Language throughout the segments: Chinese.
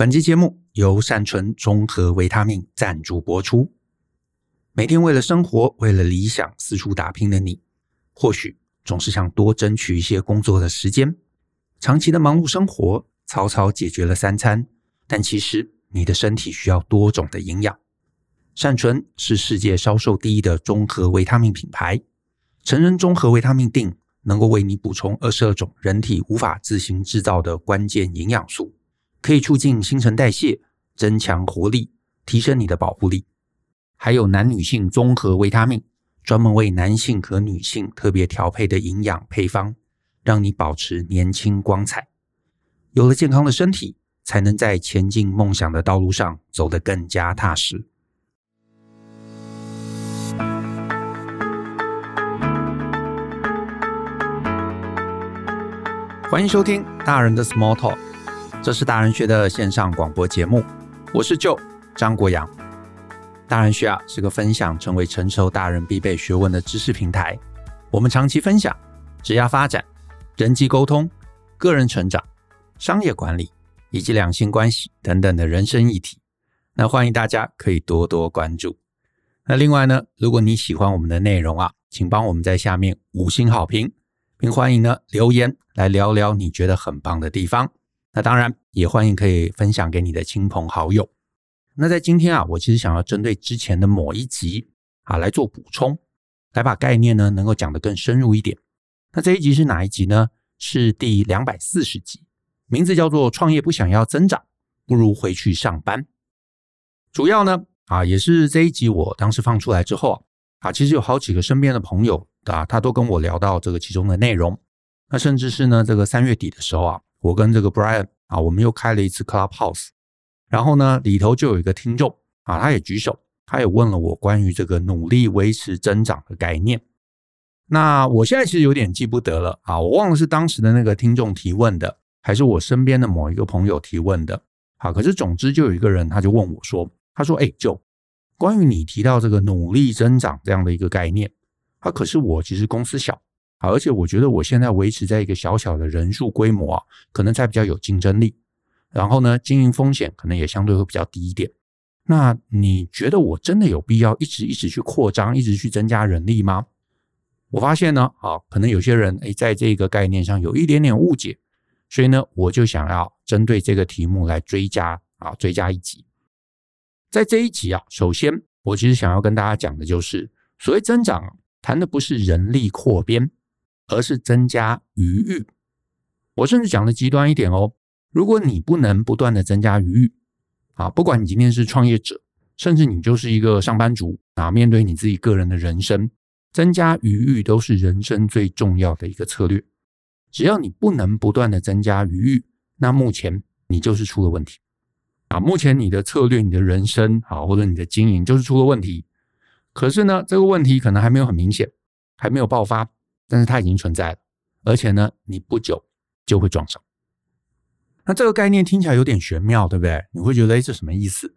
本期节目由善存综合维他命赞助播出。每天为了生活、为了理想四处打拼的你，或许总是想多争取一些工作的时间。长期的忙碌生活，草草解决了三餐，但其实你的身体需要多种的营养。善存是世界销售第一的综合维他命品牌，成人综合维他命錠能够为你补充二十二种人体无法自行制造的关键营养素。可以促进新陈代谢，增强活力，提升你的保护力。还有男女性综合维他命，专门为男性和女性特别调配的营养配方，让你保持年轻光彩。有了健康的身体，才能在前进梦想的道路上走得更加踏实。欢迎收听大人的 Small Talk。这是大人学的线上广播节目，我是舅张国阳。大人学啊是个分享成为成熟大人必备学问的知识平台。我们长期分享职业发展、人际沟通、个人成长、商业管理以及两性关系等等的人生议题。那欢迎大家可以多多关注。那另外呢，如果你喜欢我们的内容啊，请帮我们在下面五星好评，并欢迎呢留言来聊聊你觉得很棒的地方。那当然也欢迎可以分享给你的亲朋好友。那在今天啊，我其实想要针对之前的某一集啊来做补充，来把概念呢能够讲得更深入一点。那这一集是哪一集呢？是第两百四十集，名字叫做“创业不想要增长，不如回去上班”。主要呢啊也是这一集我当时放出来之后啊，啊其实有好几个身边的朋友啊，他都跟我聊到这个其中的内容。那甚至是呢这个三月底的时候啊。我跟这个 Brian 啊，我们又开了一次 Clubhouse，然后呢，里头就有一个听众啊，他也举手，他也问了我关于这个努力维持增长的概念。那我现在其实有点记不得了啊，我忘了是当时的那个听众提问的，还是我身边的某一个朋友提问的。好，可是总之就有一个人他就问我说，他说：“哎，就关于你提到这个努力增长这样的一个概念，他可是我其实公司小。”而且我觉得我现在维持在一个小小的人数规模啊，可能才比较有竞争力。然后呢，经营风险可能也相对会比较低一点。那你觉得我真的有必要一直一直去扩张，一直去增加人力吗？我发现呢，啊，可能有些人诶，在这个概念上有一点点误解，所以呢，我就想要针对这个题目来追加啊，追加一集。在这一集啊，首先我其实想要跟大家讲的就是，所谓增长，谈的不是人力扩编。而是增加余裕。我甚至讲的极端一点哦，如果你不能不断的增加余裕啊，不管你今天是创业者，甚至你就是一个上班族啊，面对你自己个人的人生，增加余裕都是人生最重要的一个策略。只要你不能不断的增加余裕，那目前你就是出了问题啊。目前你的策略、你的人生啊，或者你的经营就是出了问题。可是呢，这个问题可能还没有很明显，还没有爆发。但是它已经存在了，而且呢，你不久就会撞上。那这个概念听起来有点玄妙，对不对？你会觉得，哎，这什么意思？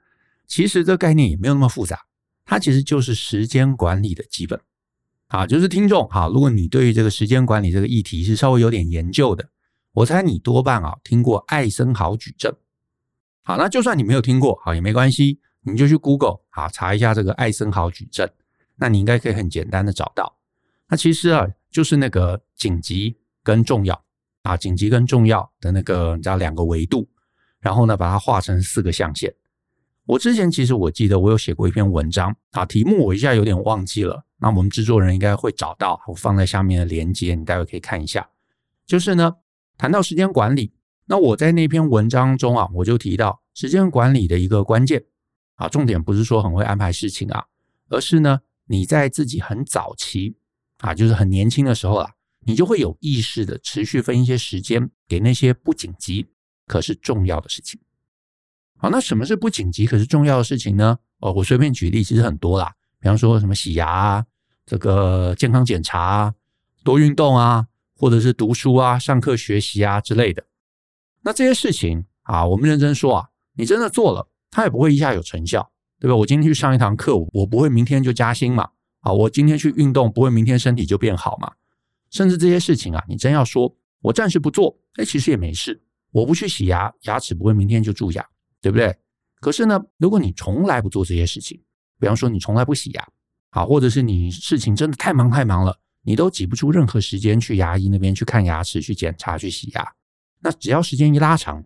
其实这个概念也没有那么复杂，它其实就是时间管理的基本。好，就是听众，好，如果你对于这个时间管理这个议题是稍微有点研究的，我猜你多半啊听过艾森豪矩阵。好，那就算你没有听过，好也没关系，你就去 Google 好查一下这个艾森豪矩阵，那你应该可以很简单的找到。那其实啊。就是那个紧急跟重要啊，紧急跟重要的那个，你知道两个维度，然后呢，把它画成四个象限。我之前其实我记得我有写过一篇文章啊，题目我一下有点忘记了，那我们制作人应该会找到，我放在下面的连接，你待会可以看一下。就是呢，谈到时间管理，那我在那篇文章中啊，我就提到时间管理的一个关键啊，重点不是说很会安排事情啊，而是呢，你在自己很早期。啊，就是很年轻的时候啊，你就会有意识的持续分一些时间给那些不紧急可是重要的事情。好，那什么是不紧急可是重要的事情呢？哦，我随便举例，其实很多啦，比方说什么洗牙啊，这个健康检查啊，多运动啊，或者是读书啊、上课学习啊之类的。那这些事情啊，我们认真说啊，你真的做了，它也不会一下有成效，对吧？我今天去上一堂课，我不会明天就加薪嘛。啊，我今天去运动，不会明天身体就变好嘛？甚至这些事情啊，你真要说，我暂时不做，哎，其实也没事。我不去洗牙，牙齿不会明天就蛀牙。对不对？可是呢，如果你从来不做这些事情，比方说你从来不洗牙，好，或者是你事情真的太忙太忙了，你都挤不出任何时间去牙医那边去看牙齿、去检查、去洗牙，那只要时间一拉长，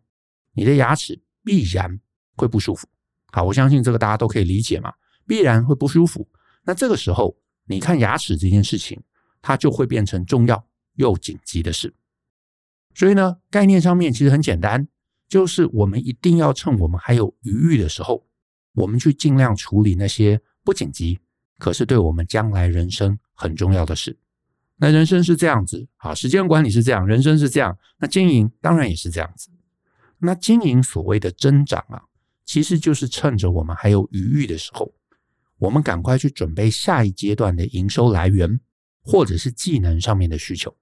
你的牙齿必然会不舒服。好，我相信这个大家都可以理解嘛，必然会不舒服。那这个时候，你看牙齿这件事情，它就会变成重要又紧急的事。所以呢，概念上面其实很简单，就是我们一定要趁我们还有余裕的时候，我们去尽量处理那些不紧急，可是对我们将来人生很重要的事。那人生是这样子，啊，时间管理是这样，人生是这样，那经营当然也是这样子。那经营所谓的增长啊。其实就是趁着我们还有余裕的时候，我们赶快去准备下一阶段的营收来源，或者是技能上面的需求。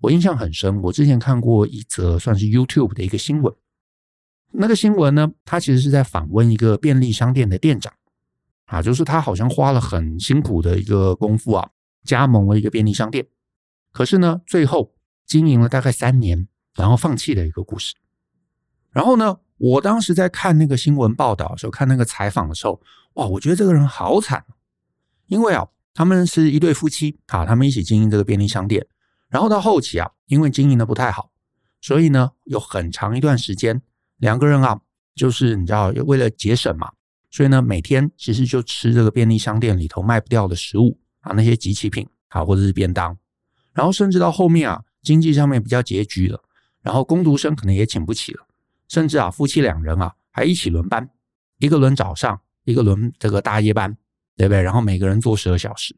我印象很深，我之前看过一则算是 YouTube 的一个新闻。那个新闻呢，他其实是在访问一个便利商店的店长啊，就是他好像花了很辛苦的一个功夫啊，加盟了一个便利商店，可是呢，最后经营了大概三年，然后放弃的一个故事。然后呢，我当时在看那个新闻报道的时候，看那个采访的时候，哇，我觉得这个人好惨，因为啊，他们是一对夫妻啊，他们一起经营这个便利商店，然后到后期啊，因为经营的不太好，所以呢，有很长一段时间，两个人啊，就是你知道，为了节省嘛，所以呢，每天其实就吃这个便利商店里头卖不掉的食物啊，那些即期品啊，或者是便当，然后甚至到后面啊，经济上面比较拮据了，然后工读生可能也请不起了。甚至啊，夫妻两人啊还一起轮班，一个轮早上，一个轮这个大夜班，对不对？然后每个人做十二小时。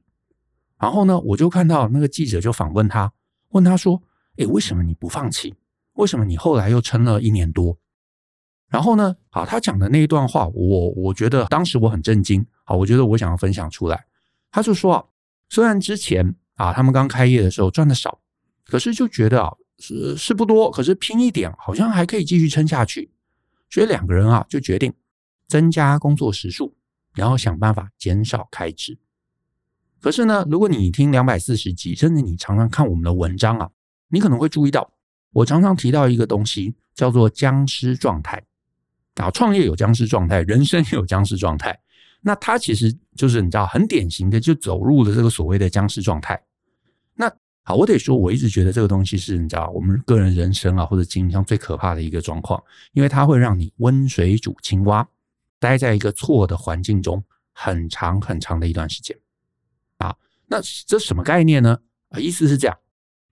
然后呢，我就看到那个记者就访问他，问他说：“诶，为什么你不放弃？为什么你后来又撑了一年多？”然后呢，好，他讲的那一段话，我我觉得当时我很震惊。好，我觉得我想要分享出来。他就说啊，虽然之前啊他们刚开业的时候赚的少，可是就觉得啊。是是不多，可是拼一点，好像还可以继续撑下去。所以两个人啊，就决定增加工作时数，然后想办法减少开支。可是呢，如果你听两百四十集，甚至你常常看我们的文章啊，你可能会注意到，我常常提到一个东西，叫做僵尸状态。啊，创业有僵尸状态，人生也有僵尸状态。那他其实就是你知道，很典型的，就走入了这个所谓的僵尸状态。那好，我得说，我一直觉得这个东西是你知道，我们个人人生啊，或者经营上最可怕的一个状况，因为它会让你温水煮青蛙，待在一个错的环境中很长很长的一段时间。啊，那这什么概念呢？啊，意思是这样，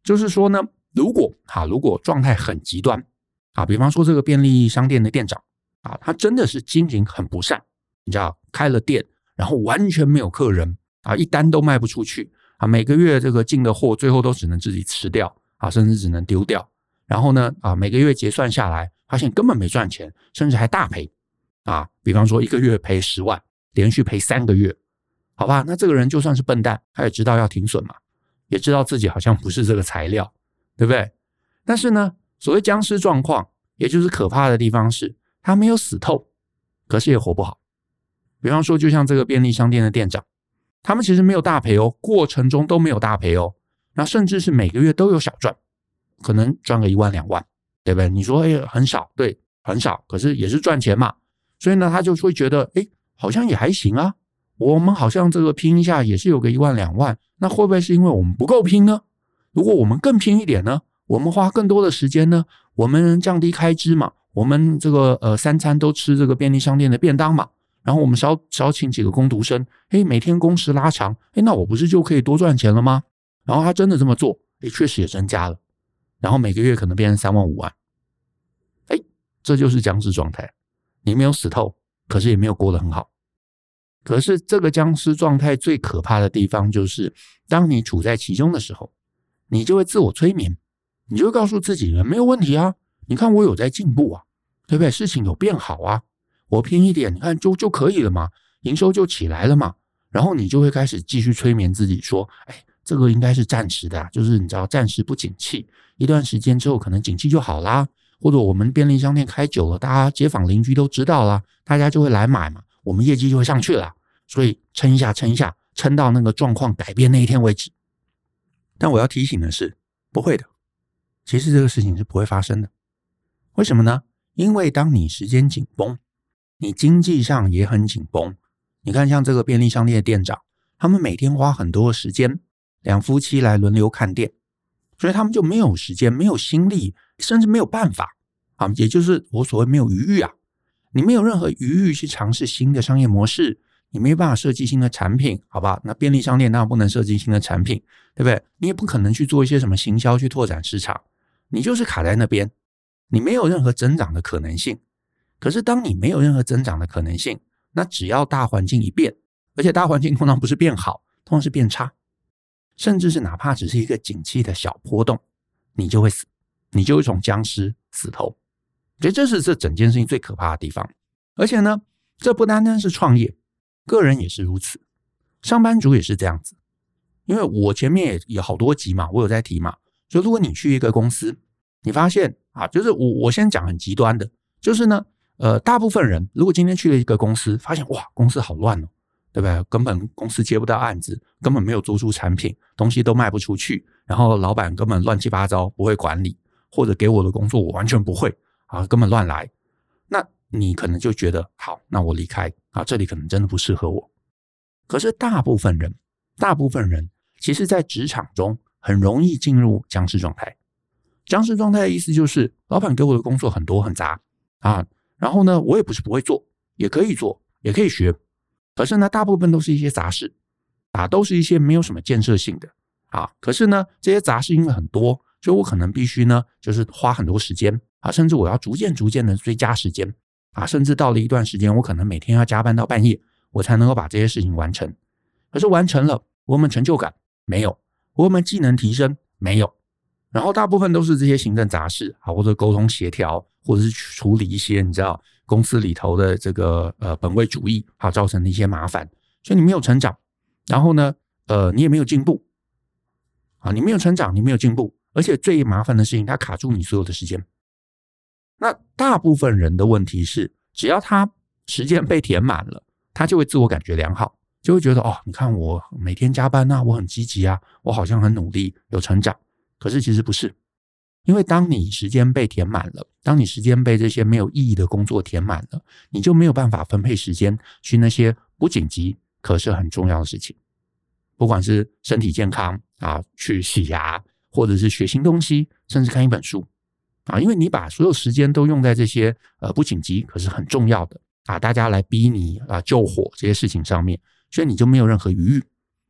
就是说呢，如果啊，如果状态很极端啊，比方说这个便利商店的店长啊，他真的是经营很不善，你知道，开了店，然后完全没有客人啊，一单都卖不出去。每个月这个进的货，最后都只能自己吃掉啊，甚至只能丢掉。然后呢，啊，每个月结算下来，发现根本没赚钱，甚至还大赔啊。比方说，一个月赔十万，连续赔三个月，好吧？那这个人就算是笨蛋，他也知道要停损嘛，也知道自己好像不是这个材料，对不对？但是呢，所谓僵尸状况，也就是可怕的地方是，他没有死透，可是也活不好。比方说，就像这个便利商店的店长。他们其实没有大赔哦，过程中都没有大赔哦，那甚至是每个月都有小赚，可能赚个一万两万，对不对？你说哎，很少，对，很少，可是也是赚钱嘛。所以呢，他就会觉得，哎，好像也还行啊。我们好像这个拼一下也是有个一万两万，那会不会是因为我们不够拼呢？如果我们更拼一点呢？我们花更多的时间呢？我们降低开支嘛？我们这个呃三餐都吃这个便利商店的便当嘛？然后我们少少请几个工读生，哎，每天工时拉长，哎，那我不是就可以多赚钱了吗？然后他真的这么做，哎，确实也增加了，然后每个月可能变成三万五万，哎，这就是僵尸状态，你没有死透，可是也没有过得很好。可是这个僵尸状态最可怕的地方就是，当你处在其中的时候，你就会自我催眠，你就会告诉自己，没有问题啊，你看我有在进步啊，对不对？事情有变好啊。我拼一点，你看就就可以了嘛，营收就起来了嘛。然后你就会开始继续催眠自己说：“哎，这个应该是暂时的，就是你知道暂时不景气，一段时间之后可能景气就好啦。或者我们便利商店开久了，大家街坊邻居都知道了，大家就会来买嘛，我们业绩就会上去了。所以撑一下，撑一下，撑到那个状况改变那一天为止。但我要提醒的是，不会的，其实这个事情是不会发生的。为什么呢？因为当你时间紧绷，你经济上也很紧绷。你看，像这个便利商店的店长，他们每天花很多时间，两夫妻来轮流看店，所以他们就没有时间、没有心力，甚至没有办法啊，也就是我所谓没有余裕啊。你没有任何余裕去尝试新的商业模式，你没办法设计新的产品，好吧？那便利商店当然不能设计新的产品，对不对？你也不可能去做一些什么行销去拓展市场，你就是卡在那边。你没有任何增长的可能性，可是当你没有任何增长的可能性，那只要大环境一变，而且大环境通常不是变好，通常是变差，甚至是哪怕只是一个景气的小波动，你就会死，你就会从僵尸死透。所以这是这整件事情最可怕的地方。而且呢，这不单单是创业，个人也是如此，上班族也是这样子。因为我前面也有好多集嘛，我有在提嘛，就如果你去一个公司。你发现啊，就是我我先讲很极端的，就是呢，呃，大部分人如果今天去了一个公司，发现哇，公司好乱哦，对不对？根本公司接不到案子，根本没有做出产品，东西都卖不出去，然后老板根本乱七八糟，不会管理，或者给我的工作我完全不会啊，根本乱来。那你可能就觉得好，那我离开啊，这里可能真的不适合我。可是大部分人，大部分人其实在职场中很容易进入僵尸状态。僵尸状态的意思就是，老板给我的工作很多很杂啊，然后呢，我也不是不会做，也可以做，也可以学，可是呢，大部分都是一些杂事啊，都是一些没有什么建设性的啊。可是呢，这些杂事因为很多，所以我可能必须呢，就是花很多时间啊，甚至我要逐渐逐渐的追加时间啊，甚至到了一段时间，我可能每天要加班到半夜，我才能够把这些事情完成。可是完成了，我们成就感？没有。我们技能提升？没有。然后大部分都是这些行政杂事啊，或者沟通协调，或者是处理一些你知道公司里头的这个呃本位主义，好造成的一些麻烦，所以你没有成长，然后呢，呃，你也没有进步，啊，你没有成长，你没有进步，而且最麻烦的事情，它卡住你所有的时间。那大部分人的问题是，只要他时间被填满了，他就会自我感觉良好，就会觉得哦，你看我每天加班啊，我很积极啊，我好像很努力，有成长。可是其实不是，因为当你时间被填满了，当你时间被这些没有意义的工作填满了，你就没有办法分配时间去那些不紧急可是很重要的事情，不管是身体健康啊，去洗牙，或者是学新东西，甚至看一本书啊，因为你把所有时间都用在这些呃不紧急可是很重要的啊，大家来逼你啊救火这些事情上面，所以你就没有任何余裕，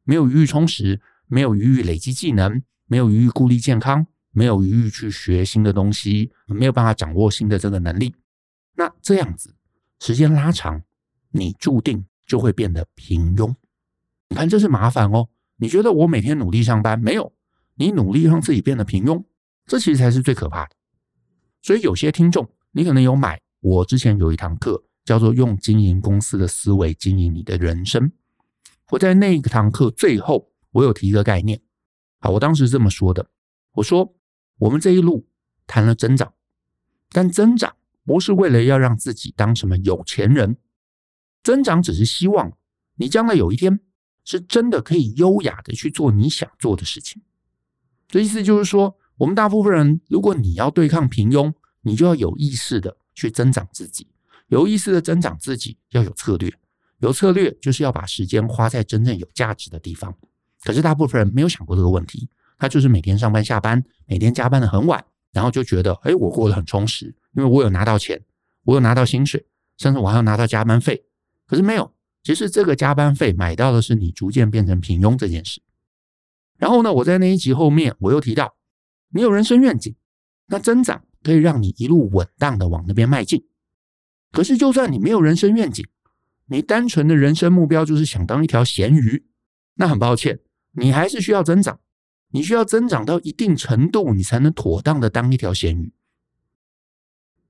没有余裕充实，没有余裕累积技能。没有余裕顾虑健康，没有余裕去学新的东西，没有办法掌握新的这个能力。那这样子，时间拉长，你注定就会变得平庸。你看，这是麻烦哦。你觉得我每天努力上班，没有？你努力让自己变得平庸，这其实才是最可怕的。所以有些听众，你可能有买我之前有一堂课，叫做“用经营公司的思维经营你的人生”。我在那一堂课最后，我有提一个概念。好，我当时这么说的，我说我们这一路谈了增长，但增长不是为了要让自己当什么有钱人，增长只是希望你将来有一天是真的可以优雅的去做你想做的事情。这意思就是说，我们大部分人，如果你要对抗平庸，你就要有意识的去增长自己，有意识的增长自己，要有策略，有策略就是要把时间花在真正有价值的地方。可是大部分人没有想过这个问题，他就是每天上班下班，每天加班的很晚，然后就觉得，哎，我过得很充实，因为我有拿到钱，我有拿到薪水，甚至我还要拿到加班费。可是没有，其实这个加班费买到的是你逐渐变成平庸这件事。然后呢，我在那一集后面我又提到，你有人生愿景，那增长可以让你一路稳当的往那边迈进。可是就算你没有人生愿景，你单纯的人生目标就是想当一条咸鱼，那很抱歉。你还是需要增长，你需要增长到一定程度，你才能妥当的当一条咸鱼。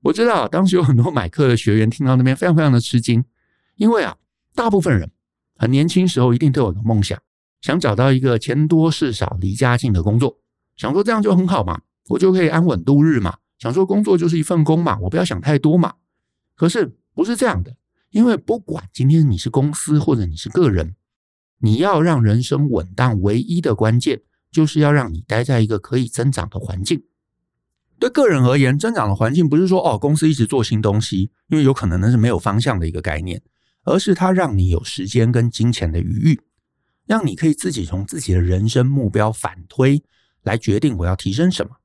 我知道当时有很多买课的学员听到那边非常非常的吃惊，因为啊，大部分人很年轻时候一定都有个梦想，想找到一个钱多事少、离家近的工作，想说这样就很好嘛，我就可以安稳度日嘛，想说工作就是一份工嘛，我不要想太多嘛。可是不是这样的，因为不管今天你是公司或者你是个人。你要让人生稳当，唯一的关键就是要让你待在一个可以增长的环境。对个人而言，增长的环境不是说哦，公司一直做新东西，因为有可能那是没有方向的一个概念，而是它让你有时间跟金钱的余裕，让你可以自己从自己的人生目标反推来决定我要提升什么，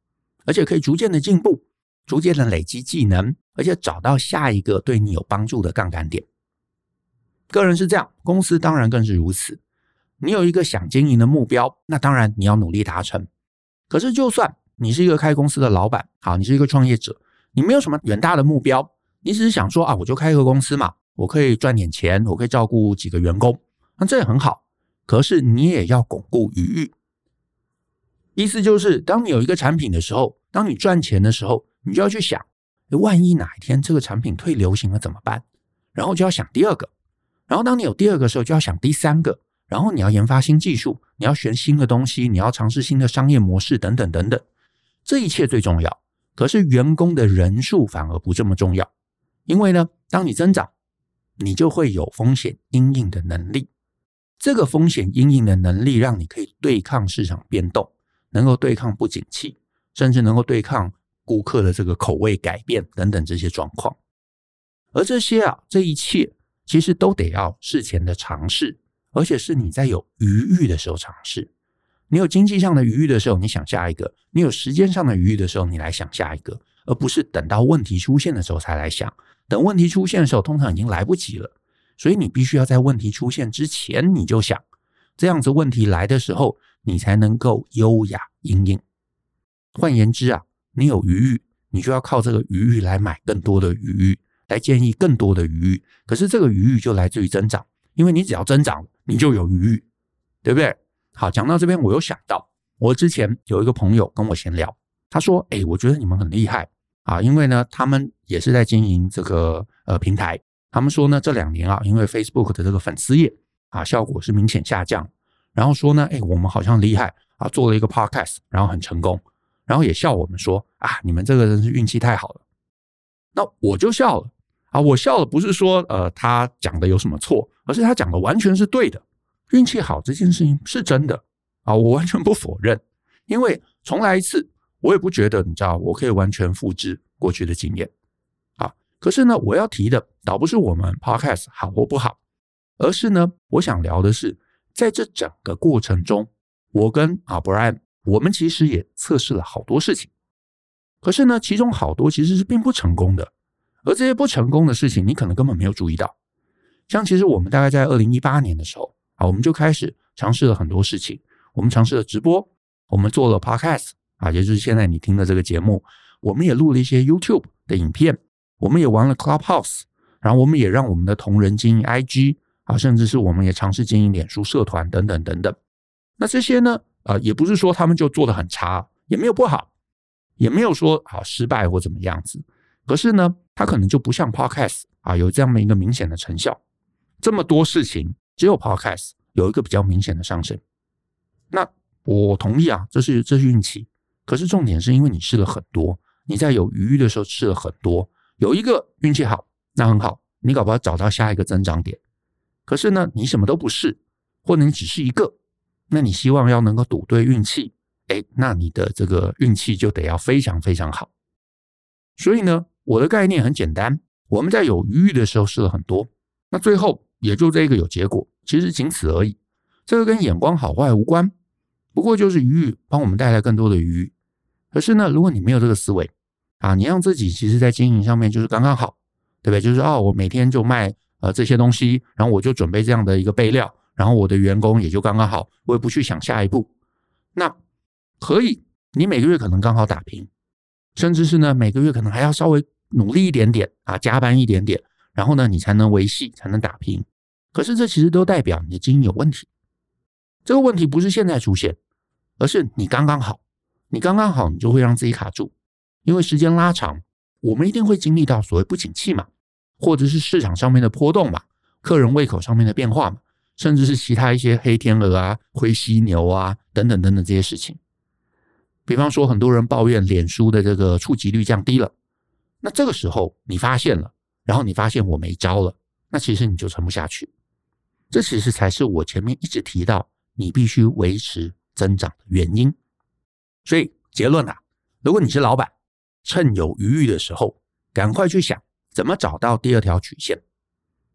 而且可以逐渐的进步，逐渐的累积技能，而且找到下一个对你有帮助的杠杆点。个人是这样，公司当然更是如此。你有一个想经营的目标，那当然你要努力达成。可是就算你是一个开公司的老板，好，你是一个创业者，你没有什么远大的目标，你只是想说啊，我就开一个公司嘛，我可以赚点钱，我可以照顾几个员工，那这也很好。可是你也要巩固余裕，意思就是，当你有一个产品的时候，当你赚钱的时候，你就要去想，万一哪一天这个产品退流行了怎么办？然后就要想第二个，然后当你有第二个时候，就要想第三个，然后你要研发新技术，你要学新的东西，你要尝试新的商业模式，等等等等。这一切最重要，可是员工的人数反而不这么重要，因为呢，当你增长，你就会有风险因应的能力。这个风险因应的能力，让你可以对抗市场变动，能够对抗不景气，甚至能够对抗顾客的这个口味改变等等这些状况。而这些啊，这一切其实都得要事前的尝试，而且是你在有余裕的时候尝试。你有经济上的余裕的时候，你想下一个；你有时间上的余裕的时候，你来想下一个，而不是等到问题出现的时候才来想。等问题出现的时候，通常已经来不及了。所以你必须要在问题出现之前你就想，这样子问题来的时候，你才能够优雅因应。换言之啊，你有余裕，你就要靠这个余裕来买更多的余裕，来建议更多的余裕。可是这个余裕就来自于增长，因为你只要增长，你就有余裕，对不对？好，讲到这边，我又想到，我之前有一个朋友跟我闲聊，他说：“哎，我觉得你们很厉害啊，因为呢，他们也是在经营这个呃平台。他们说呢，这两年啊，因为 Facebook 的这个粉丝页啊，效果是明显下降。然后说呢，哎，我们好像厉害啊，做了一个 Podcast，然后很成功。然后也笑我们说啊，你们这个人是运气太好了。那我就笑了啊，我笑了不是说呃他讲的有什么错，而是他讲的完全是对的。”运气好这件事情是真的啊，我完全不否认。因为重来一次，我也不觉得你知道我可以完全复制过去的经验啊。可是呢，我要提的倒不是我们 Podcast 好或不好，而是呢，我想聊的是在这整个过程中，我跟啊 Brian，我们其实也测试了好多事情。可是呢，其中好多其实是并不成功的，而这些不成功的事情，你可能根本没有注意到。像其实我们大概在二零一八年的时候。啊，我们就开始尝试了很多事情。我们尝试了直播，我们做了 Podcast 啊，也就是现在你听的这个节目。我们也录了一些 YouTube 的影片，我们也玩了 Clubhouse，然后我们也让我们的同仁经营 IG 啊，甚至是我们也尝试经营脸书社团等等等等。那这些呢，啊，也不是说他们就做得很差，也没有不好，也没有说啊失败或怎么样子。可是呢，它可能就不像 Podcast 啊，有这样的一个明显的成效。这么多事情。只有 Podcast 有一个比较明显的上升，那我同意啊，这是这是运气。可是重点是因为你试了很多，你在有余裕的时候试了很多，有一个运气好，那很好，你搞不好找到下一个增长点。可是呢，你什么都不试，或者你只是一个，那你希望要能够赌对运气，哎，那你的这个运气就得要非常非常好。所以呢，我的概念很简单，我们在有余裕的时候试了很多，那最后。也就这个有结果，其实仅此而已。这个跟眼光好坏无关，不过就是余裕帮我们带来更多的余裕。可是呢，如果你没有这个思维啊，你让自己其实在经营上面就是刚刚好，对不对？就是哦，我每天就卖呃这些东西，然后我就准备这样的一个备料，然后我的员工也就刚刚好，我也不去想下一步。那可以，你每个月可能刚好打平，甚至是呢每个月可能还要稍微努力一点点啊，加班一点点。然后呢，你才能维系，才能打拼。可是这其实都代表你的经营有问题。这个问题不是现在出现，而是你刚刚好，你刚刚好，你就会让自己卡住。因为时间拉长，我们一定会经历到所谓不景气嘛，或者是市场上面的波动嘛，客人胃口上面的变化嘛，甚至是其他一些黑天鹅啊、灰犀牛啊等等等等这些事情。比方说，很多人抱怨脸书的这个触及率降低了，那这个时候你发现了。然后你发现我没招了，那其实你就撑不下去。这其实才是我前面一直提到你必须维持增长的原因。所以结论啊，如果你是老板，趁有余裕的时候，赶快去想怎么找到第二条曲线。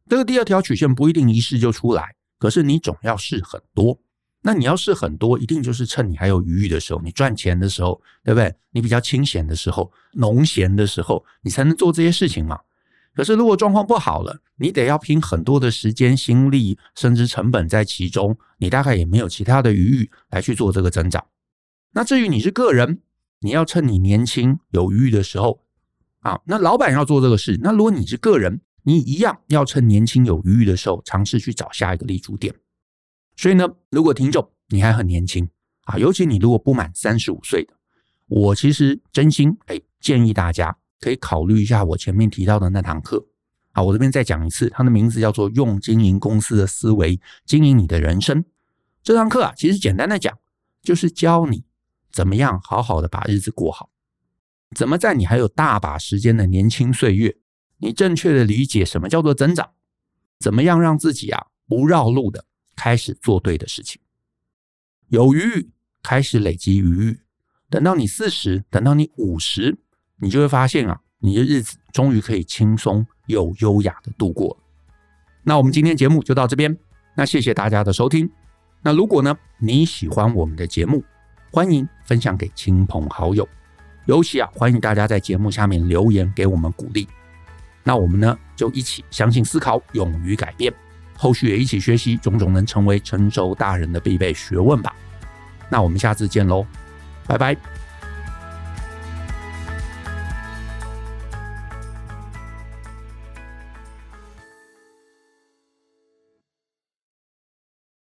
这个第二条曲线不一定一试就出来，可是你总要试很多。那你要试很多，一定就是趁你还有余裕的时候，你赚钱的时候，对不对？你比较清闲的时候，农闲的时候，你才能做这些事情嘛。可是如果状况不好了，你得要拼很多的时间、心力，甚至成本在其中，你大概也没有其他的余裕来去做这个增长。那至于你是个人，你要趁你年轻有余裕的时候啊，那老板要做这个事。那如果你是个人，你一样要趁年轻有余裕的时候，尝试去找下一个立足点。所以呢，如果听众你还很年轻啊，尤其你如果不满三十五岁的，我其实真心哎建议大家可以考虑一下我前面提到的那堂课啊，我这边再讲一次，它的名字叫做“用经营公司的思维经营你的人生”。这堂课啊，其实简单的讲，就是教你怎么样好好的把日子过好，怎么在你还有大把时间的年轻岁月，你正确的理解什么叫做增长，怎么样让自己啊不绕路的。开始做对的事情，有余裕，开始累积余裕。等到你四十，等到你五十，你就会发现啊，你的日子终于可以轻松又优雅的度过了。那我们今天节目就到这边，那谢谢大家的收听。那如果呢，你喜欢我们的节目，欢迎分享给亲朋好友，尤其啊，欢迎大家在节目下面留言给我们鼓励。那我们呢，就一起相信、思考、勇于改变。后续也一起学习种种能成为成熟大人的必备学问吧。那我们下次见喽，拜拜。